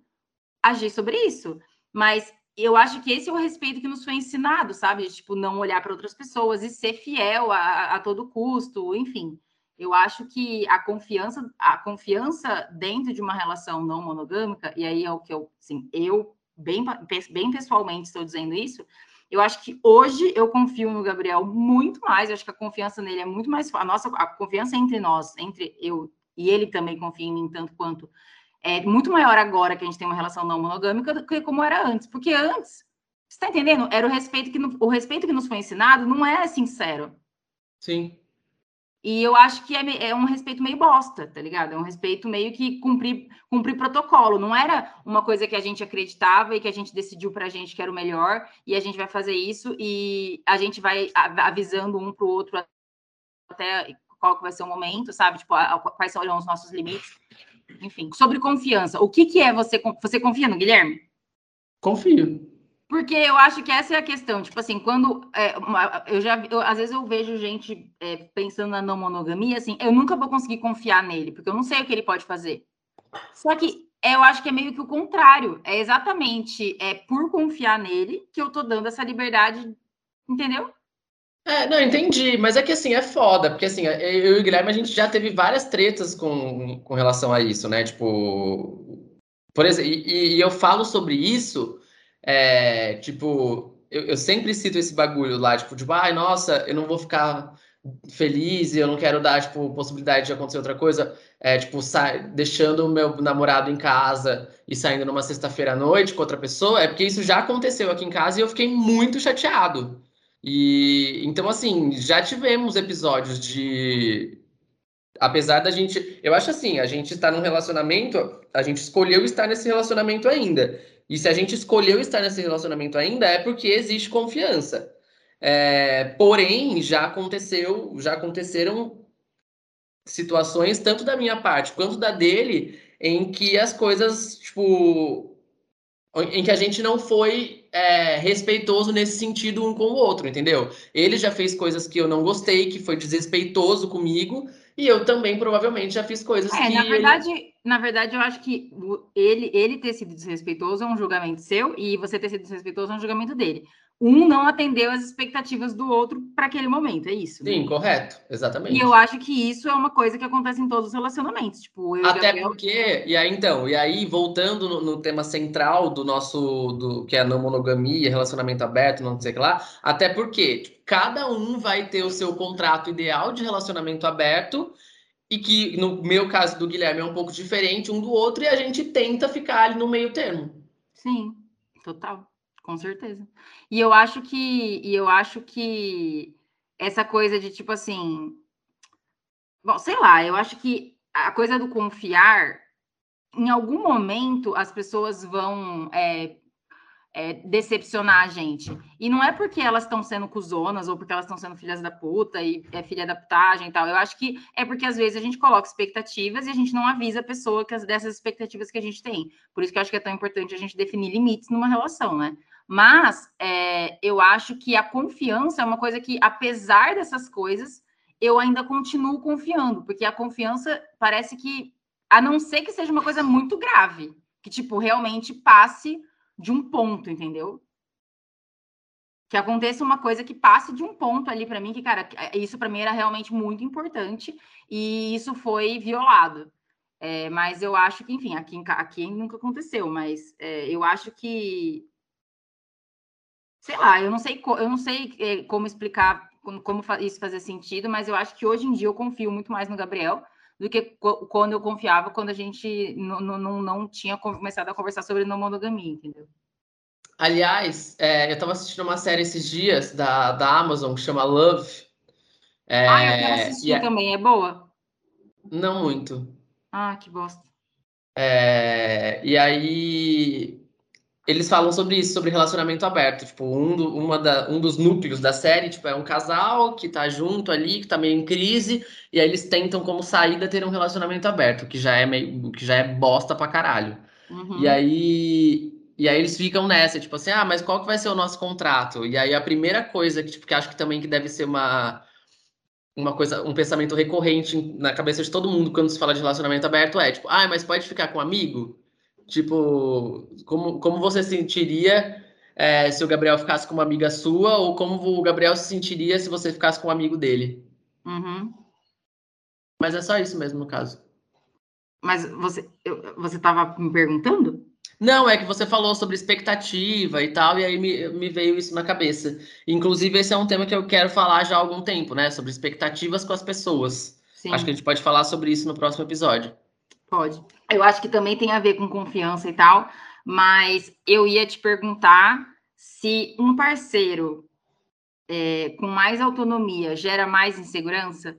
Speaker 1: agir sobre isso. Mas eu acho que esse é o respeito que nos foi ensinado, sabe? Tipo, não olhar para outras pessoas e ser fiel a, a todo custo, enfim. Eu acho que a confiança, a confiança dentro de uma relação não monogâmica, e aí é o que eu, assim, eu bem, bem pessoalmente estou dizendo isso, eu acho que hoje eu confio no Gabriel muito mais. Eu acho que a confiança nele é muito mais. A nossa a confiança entre nós, entre eu e ele também confia em mim tanto quanto é muito maior agora que a gente tem uma relação não monogâmica do que como era antes. Porque antes, você está entendendo? Era o respeito que o respeito que nos foi ensinado não é sincero.
Speaker 2: Sim.
Speaker 1: E eu acho que é, é, um respeito meio bosta, tá ligado? É um respeito meio que cumprir, cumprir protocolo. Não era uma coisa que a gente acreditava e que a gente decidiu pra gente que era o melhor, e a gente vai fazer isso, e a gente vai avisando um pro outro até qual que vai ser o momento, sabe? Tipo, a, a, quais são os nossos limites. Enfim, sobre confiança. O que, que é você... Você confia no Guilherme?
Speaker 2: Confio.
Speaker 1: Porque eu acho que essa é a questão. Tipo assim, quando é, eu já eu, às vezes eu vejo gente é, pensando na não monogamia, assim, eu nunca vou conseguir confiar nele, porque eu não sei o que ele pode fazer. Só que é, eu acho que é meio que o contrário. É exatamente é por confiar nele que eu tô dando essa liberdade, entendeu?
Speaker 2: É, não, entendi, mas é que assim, é foda, porque assim, eu e o Guilherme, a gente já teve várias tretas com, com relação a isso, né? Tipo, por exemplo, e, e eu falo sobre isso é, tipo, eu, eu, sempre cito esse bagulho lá, tipo, tipo, ai, nossa, eu não vou ficar feliz e eu não quero dar, tipo, possibilidade de acontecer outra coisa, é, tipo, deixando o meu namorado em casa e saindo numa sexta-feira à noite com outra pessoa, é porque isso já aconteceu aqui em casa e eu fiquei muito chateado. E então, assim, já tivemos episódios de. Apesar da gente. Eu acho assim, a gente está num relacionamento, a gente escolheu estar nesse relacionamento ainda. E se a gente escolheu estar nesse relacionamento ainda, é porque existe confiança. É, porém, já aconteceu, já aconteceram situações, tanto da minha parte quanto da dele, em que as coisas, tipo, em que a gente não foi é, respeitoso nesse sentido um com o outro, entendeu? Ele já fez coisas que eu não gostei, que foi desrespeitoso comigo, e eu também provavelmente já fiz coisas
Speaker 1: é,
Speaker 2: que.
Speaker 1: Na verdade, ele... na verdade, eu acho que ele, ele ter sido desrespeitoso é um julgamento seu, e você ter sido desrespeitoso é um julgamento dele um não atendeu as expectativas do outro para aquele momento, é isso.
Speaker 2: Né? Sim, correto, exatamente.
Speaker 1: E eu acho que isso é uma coisa que acontece em todos os relacionamentos, tipo,
Speaker 2: Até Gabriel... porque, e aí então, e aí voltando no, no, tema central do nosso, do que é a não monogamia, relacionamento aberto, não sei o que lá, até porque tipo, cada um vai ter o seu contrato ideal de relacionamento aberto e que no meu caso do Guilherme é um pouco diferente um do outro e a gente tenta ficar ali no meio termo.
Speaker 1: Sim, total. Com certeza. E eu acho que, e eu acho que essa coisa de tipo assim, bom, sei lá, eu acho que a coisa do confiar, em algum momento as pessoas vão é, é, decepcionar a gente. E não é porque elas estão sendo cuzonas ou porque elas estão sendo filhas da puta e é filha da putagem e tal. Eu acho que é porque às vezes a gente coloca expectativas e a gente não avisa a pessoa que as, dessas expectativas que a gente tem. Por isso que eu acho que é tão importante a gente definir limites numa relação, né? Mas é, eu acho que a confiança é uma coisa que, apesar dessas coisas, eu ainda continuo confiando, porque a confiança parece que, a não ser que seja uma coisa muito grave, que, tipo, realmente passe de um ponto, entendeu? Que aconteça uma coisa que passe de um ponto ali para mim, que, cara, isso para mim era realmente muito importante e isso foi violado. É, mas eu acho que, enfim, aqui, aqui nunca aconteceu, mas é, eu acho que. Sei lá, eu não sei, eu não sei é, como explicar como, como isso fazer sentido, mas eu acho que hoje em dia eu confio muito mais no Gabriel do que quando eu confiava quando a gente não, não, não tinha começado a conversar sobre não monogamia, entendeu?
Speaker 2: Aliás, é, eu estava assistindo uma série esses dias da, da Amazon que chama Love.
Speaker 1: É, ah, eu quero assistir é também, é boa?
Speaker 2: Não muito.
Speaker 1: Ah, que bosta.
Speaker 2: É, e aí eles falam sobre isso, sobre relacionamento aberto. Tipo, um, do, uma da, um dos núcleos da série, tipo, é um casal que tá junto ali, que tá meio em crise, e aí eles tentam, como saída, ter um relacionamento aberto, que já é meio. que já é bosta pra caralho. Uhum. E aí. E aí eles ficam nessa, tipo assim, ah, mas qual que vai ser o nosso contrato? E aí a primeira coisa que, tipo, que acho que também que deve ser uma, uma coisa, um pensamento recorrente na cabeça de todo mundo quando se fala de relacionamento aberto é, tipo, ah, mas pode ficar com um amigo? Tipo, como, como você sentiria é, se o Gabriel ficasse com uma amiga sua, ou como o Gabriel se sentiria se você ficasse com um amigo dele?
Speaker 1: Uhum.
Speaker 2: Mas é só isso mesmo, no caso.
Speaker 1: Mas você eu, você estava me perguntando?
Speaker 2: Não, é que você falou sobre expectativa e tal, e aí me, me veio isso na cabeça. Inclusive, esse é um tema que eu quero falar já há algum tempo, né? Sobre expectativas com as pessoas. Sim. Acho que a gente pode falar sobre isso no próximo episódio.
Speaker 1: Pode. Eu acho que também tem a ver com confiança e tal, mas eu ia te perguntar se um parceiro é, com mais autonomia gera mais insegurança.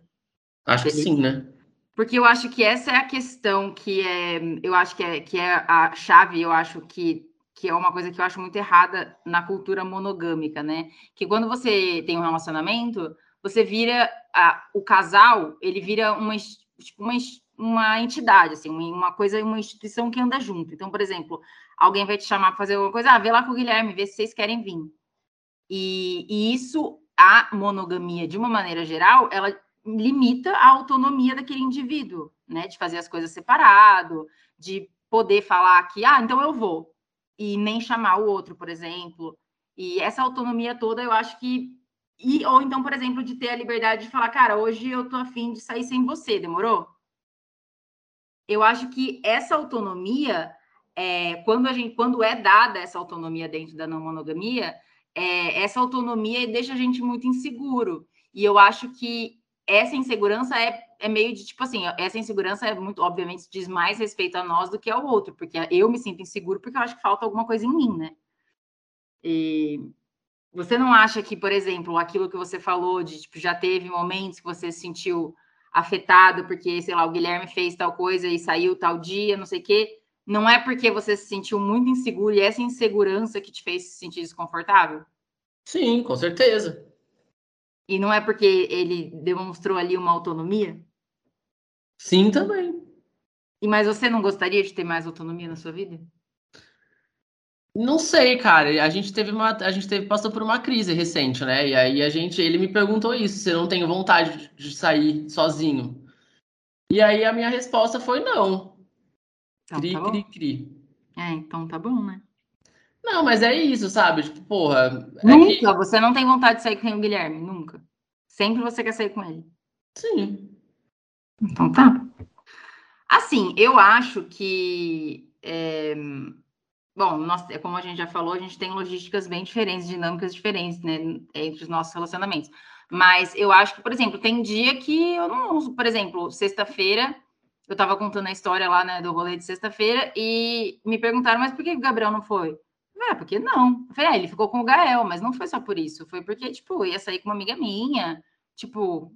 Speaker 2: Acho que sim, né?
Speaker 1: Porque eu acho que essa é a questão que é, eu acho que é, que é a chave, eu acho que, que é uma coisa que eu acho muito errada na cultura monogâmica, né? Que quando você tem um relacionamento, você vira a, o casal, ele vira uma, tipo, uma uma entidade, assim, uma coisa, uma instituição que anda junto. Então, por exemplo, alguém vai te chamar para fazer alguma coisa, ah, vê lá com o Guilherme, vê se vocês querem vir. E, e isso, a monogamia, de uma maneira geral, ela limita a autonomia daquele indivíduo, né? De fazer as coisas separado, de poder falar que, ah, então eu vou, e nem chamar o outro, por exemplo. E essa autonomia toda, eu acho que. E, ou então, por exemplo, de ter a liberdade de falar, cara, hoje eu tô afim de sair sem você, demorou? Eu acho que essa autonomia, é, quando, a gente, quando é dada essa autonomia dentro da não monogamia, é, essa autonomia deixa a gente muito inseguro. E eu acho que essa insegurança é, é meio de tipo assim, essa insegurança é muito, obviamente, diz mais respeito a nós do que ao outro, porque eu me sinto inseguro porque eu acho que falta alguma coisa em mim, né? E você não acha que, por exemplo, aquilo que você falou de tipo, já teve momentos que você se sentiu afetado porque, sei lá, o Guilherme fez tal coisa e saiu tal dia, não sei o quê, não é porque você se sentiu muito inseguro e essa insegurança que te fez se sentir desconfortável?
Speaker 2: Sim, com certeza.
Speaker 1: E não é porque ele demonstrou ali uma autonomia?
Speaker 2: Sim, também.
Speaker 1: E mas você não gostaria de ter mais autonomia na sua vida?
Speaker 2: Não sei, cara. A gente teve uma, a gente teve passou por uma crise recente, né? E aí a gente, ele me perguntou isso, se eu não tenho vontade de sair sozinho. E aí a minha resposta foi não.
Speaker 1: Então,
Speaker 2: cri,
Speaker 1: tá bom.
Speaker 2: cri, cri.
Speaker 1: É, então tá bom, né?
Speaker 2: Não, mas é isso, sabe? Tipo, porra. é
Speaker 1: Nunca,
Speaker 2: que-
Speaker 1: você não tem vontade de sair com o Guilherme, nunca. Sempre você quer sair com ele.
Speaker 2: Sim.
Speaker 1: Então tá. Assim, eu acho que. é, Bom, nós, é como a gente já falou, a gente tem logísticas bem diferentes, dinâmicas diferentes, né, entre os nossos relacionamentos. Mas eu acho que, por exemplo, tem dia que eu não uso, por exemplo, sexta-feira, eu tava contando a história lá, né, do rolê de sexta-feira, e me perguntaram, mas por que o Gabriel não foi? É, porque não. Eu falei, ah, ele ficou com o Gael, mas não foi só por isso, foi porque, tipo, ia sair com uma amiga minha, tipo,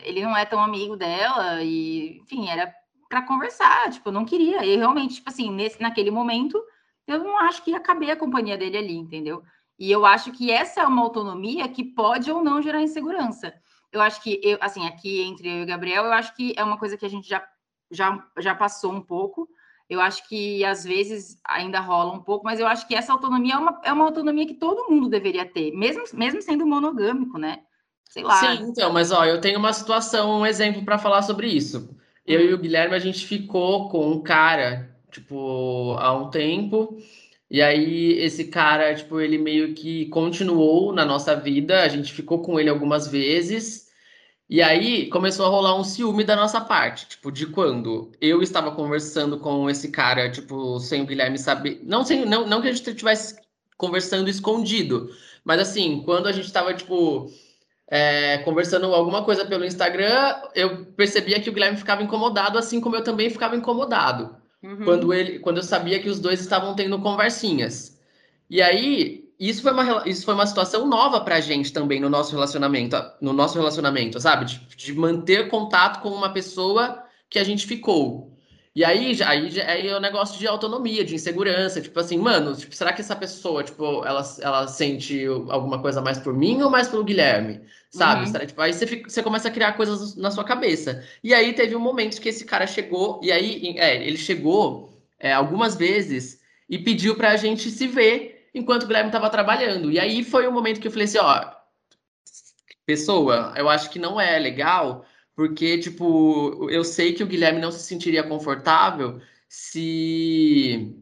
Speaker 1: ele não é tão amigo dela, e, enfim, era para conversar, tipo, não queria. E realmente, tipo assim, nesse, naquele momento, eu não acho que ia caber a companhia dele ali, entendeu? E eu acho que essa é uma autonomia que pode ou não gerar insegurança. Eu acho que, eu, assim, aqui entre eu e o Gabriel, eu acho que é uma coisa que a gente já, já, já passou um pouco. Eu acho que às vezes ainda rola um pouco, mas eu acho que essa autonomia é uma, é uma autonomia que todo mundo deveria ter, mesmo, mesmo sendo monogâmico, né? Sei lá.
Speaker 2: Sim, então, mas ó, eu tenho uma situação, um exemplo pra falar sobre isso. Eu e o Guilherme, a gente ficou com um cara, tipo, há um tempo, e aí esse cara, tipo, ele meio que continuou na nossa vida, a gente ficou com ele algumas vezes, e aí começou a rolar um ciúme da nossa parte, tipo, de quando eu estava conversando com esse cara, tipo, sem o Guilherme saber, não, sem, não, não que a gente estivesse conversando escondido, mas assim, quando a gente estava, tipo é, conversando alguma coisa pelo Instagram, eu percebia que o Guilherme ficava incomodado, assim como eu também ficava incomodado.
Speaker 1: Uhum.
Speaker 2: Quando, ele, quando eu sabia que os dois estavam tendo conversinhas. E aí, isso foi uma, isso foi uma situação nova pra gente também no nosso relacionamento, no nosso relacionamento, sabe? De, de manter contato com uma pessoa que a gente ficou. E aí, já- aí, já- aí é o negócio de autonomia, de insegurança, tipo assim, mano, tipo, será que essa pessoa, tipo, ela, ela sente alguma coisa mais por mim ou mais pelo Guilherme? Sabe?
Speaker 1: Uhum.
Speaker 2: Tipo, aí você, fica- você começa a criar coisas na sua cabeça. E aí teve um momento que esse cara chegou, e aí, é, ele chegou é, algumas vezes e pediu pra gente se ver enquanto o Guilherme tava trabalhando. E aí foi o momento que eu falei assim, ó, pessoa, eu acho que não é legal, porque, tipo, eu sei que o Guilherme não se sentiria confortável se.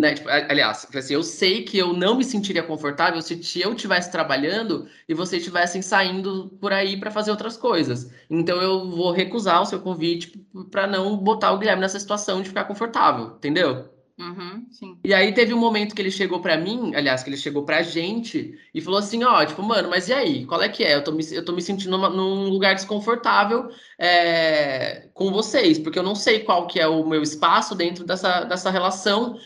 Speaker 2: Né, tipo, aliás, assim, eu sei que eu não me sentiria confortável se eu estivesse trabalhando e vocês estivessem saindo por aí para fazer outras coisas. Então eu vou recusar o seu convite para não botar o Guilherme nessa situação de ficar confortável, entendeu?
Speaker 1: Uhum.
Speaker 2: E aí teve um momento que ele chegou pra mim, aliás, que ele chegou pra gente e falou assim, ó, tipo, mano, mas e aí? Qual é que é? Eu tô me, eu tô me sentindo numa- num lugar desconfortável é, com vocês, porque eu não sei qual que é o meu espaço dentro dessa, dessa relação,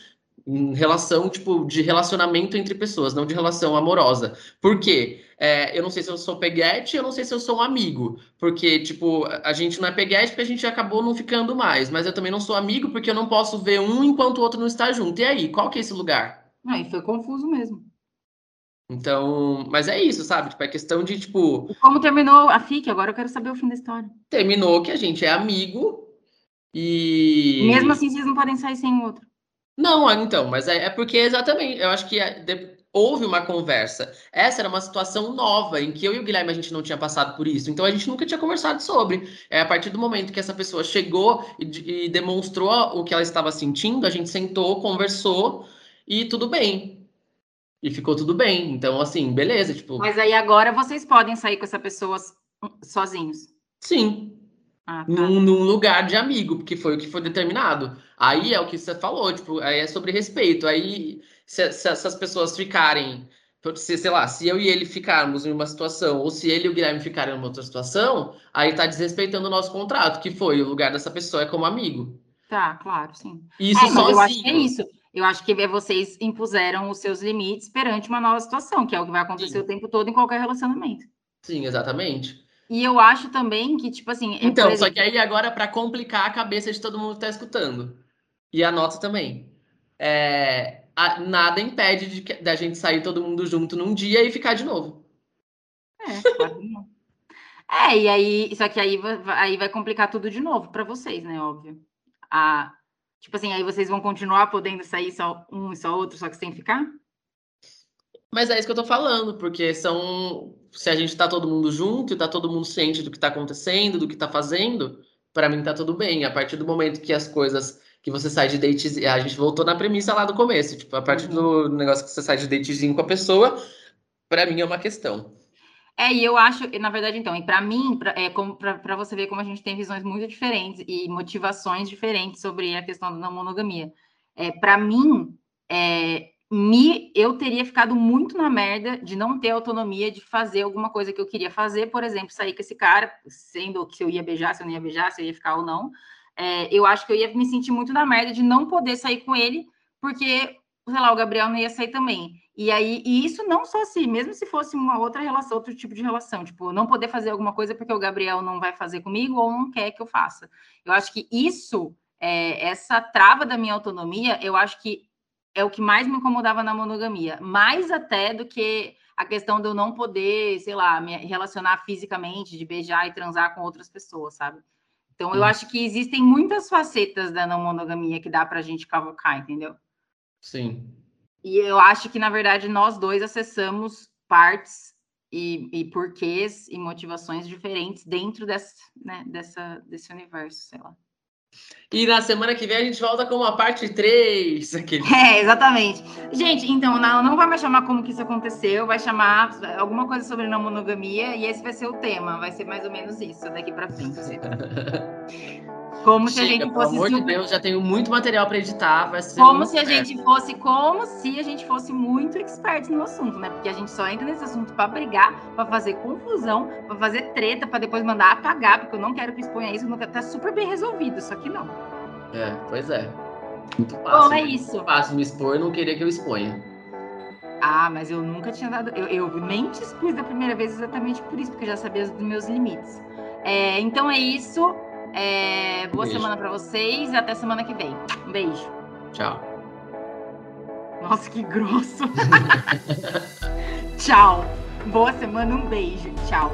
Speaker 2: em relação, tipo, de relacionamento entre pessoas, não de relação amorosa. Por quê? É, eu não sei se eu sou peguete, eu não sei se eu sou um amigo. Porque, tipo, a gente não é peguete porque a gente acabou não ficando mais. Mas eu também não sou amigo porque eu não posso ver um enquanto o outro não está junto. E aí, qual que é esse lugar?
Speaker 1: Não, e foi confuso mesmo.
Speaker 2: Então, mas é isso, sabe? Tipo, é questão de, tipo,
Speaker 1: E como terminou a FIC? Agora eu quero saber o fim da história.
Speaker 2: terminou que a gente é amigo e.
Speaker 1: Mesmo assim, vocês não podem sair sem o outro.
Speaker 2: Não, ah, então, mas é, é porque exatamente, eu acho que é- de- houve uma conversa. Essa era uma situação nova em que eu e o Guilherme a gente não tinha passado por isso, então a gente nunca tinha conversado sobre. É a partir do momento que essa pessoa chegou e, e demonstrou o que ela estava sentindo, a gente sentou, conversou e tudo bem. E ficou tudo bem. Então, assim, beleza, tipo,
Speaker 1: Mas aí agora vocês podem sair com essa pessoa sozinhos.
Speaker 2: sim.
Speaker 1: Ah, tá.
Speaker 2: num, num lugar de amigo, porque foi o que foi determinado. Aí é o que você falou, tipo, aí é sobre respeito. Aí, se, se essas pessoas ficarem se, sei lá, se eu e ele ficarmos em uma situação, ou se ele e o Guilherme ficarem em uma outra situação, aí tá desrespeitando o nosso contrato, que foi o lugar dessa pessoa é como amigo.
Speaker 1: Tá, claro, sim.
Speaker 2: Isso
Speaker 1: é, mas eu acho que é isso. Eu acho que é vocês impuseram os seus limites perante uma nova situação, que é o que vai acontecer
Speaker 2: Sim.
Speaker 1: o tempo todo em qualquer relacionamento.
Speaker 2: Sim, exatamente.
Speaker 1: E eu acho também que, tipo assim. é,
Speaker 2: Então, só que aí agora para complicar a cabeça de todo mundo que tá escutando. E a nota também. É, a- nada impede de que- da gente sair todo mundo junto num dia e ficar de novo.
Speaker 1: É, claro que não. É, e aí, só que aí vai, aí vai complicar tudo de novo para vocês, né? Óbvio. A, tipo assim, aí vocês vão continuar podendo sair só um e só outro, só que sem ficar?
Speaker 2: Mas é isso que eu tô falando, porque são. Se a gente tá todo mundo junto e tá todo mundo ciente do que tá acontecendo, do que tá fazendo, pra mim tá tudo bem. A partir do momento que as coisas. Que você sai de datezinho. A gente voltou na premissa lá do começo. Tipo, a partir do negócio que você sai de datezinho com a pessoa, pra mim é uma questão.
Speaker 1: É, e eu acho, na verdade, então, e para mim, pra, é como para você ver como a gente tem visões muito diferentes e motivações diferentes sobre a questão da monogamia. É, para mim, é, me, eu teria ficado muito na merda de não ter autonomia de fazer alguma coisa que eu queria fazer, por exemplo, sair com esse cara, sendo que se eu ia beijar, se eu não ia beijar, se eu ia ficar ou não. É, eu acho que eu ia me sentir muito na merda de não poder sair com ele, porque, sei lá, o Gabriel não ia sair também. E aí, e isso não só assim, mesmo se fosse uma outra relação, outro tipo de relação, tipo, não poder fazer alguma coisa porque o Gabriel não vai fazer comigo ou não quer que eu faça. Eu acho que isso, é, essa trava da minha autonomia, eu acho que é o que mais me incomodava na monogamia, mais até do que a questão de eu não poder, sei lá, me relacionar fisicamente, de beijar e transar com outras pessoas, sabe? Então, eu
Speaker 2: Hum.
Speaker 1: acho que existem muitas facetas da não monogamia que dá pra gente cavocar, entendeu?
Speaker 2: Sim.
Speaker 1: E eu acho que, na verdade, nós dois acessamos partes e, e porquês e motivações diferentes dentro né, dessa, desse universo, sei lá.
Speaker 2: E na semana que vem a gente volta com uma parte 3. Aquele...
Speaker 1: É, exatamente. Gente, então, não, não vai mais chamar como que isso aconteceu, vai chamar alguma coisa sobre não monogamia e esse vai ser o tema, vai ser mais ou menos isso daqui pra frente. Como se a
Speaker 2: Chega,
Speaker 1: gente
Speaker 2: pelo
Speaker 1: fosse
Speaker 2: amor de
Speaker 1: super
Speaker 2: Deus, já tenho muito material para editar. Vai ser
Speaker 1: Como se a
Speaker 2: inferno.
Speaker 1: gente fosse, como se a gente fosse muito experto no assunto, né? Porque a gente só entra nesse assunto para brigar, para fazer confusão, para fazer treta, para depois mandar apagar, porque eu não quero que exponha isso, nunca tá super bem resolvido, só que não.
Speaker 2: É, pois é. Muito fácil.
Speaker 1: Bom, é isso.
Speaker 2: Fácil me expor, não queria que eu exponha.
Speaker 1: Ah, mas eu nunca tinha dado, eu, eu nem te expus da primeira vez exatamente por isso, porque eu já sabia dos meus limites. É, então é isso. É, boa
Speaker 2: Beijo.
Speaker 1: semana para vocês e até semana que vem. Um beijo.
Speaker 2: Tchau.
Speaker 1: Nossa, que grosso. Tchau. Boa semana, um beijo. Tchau.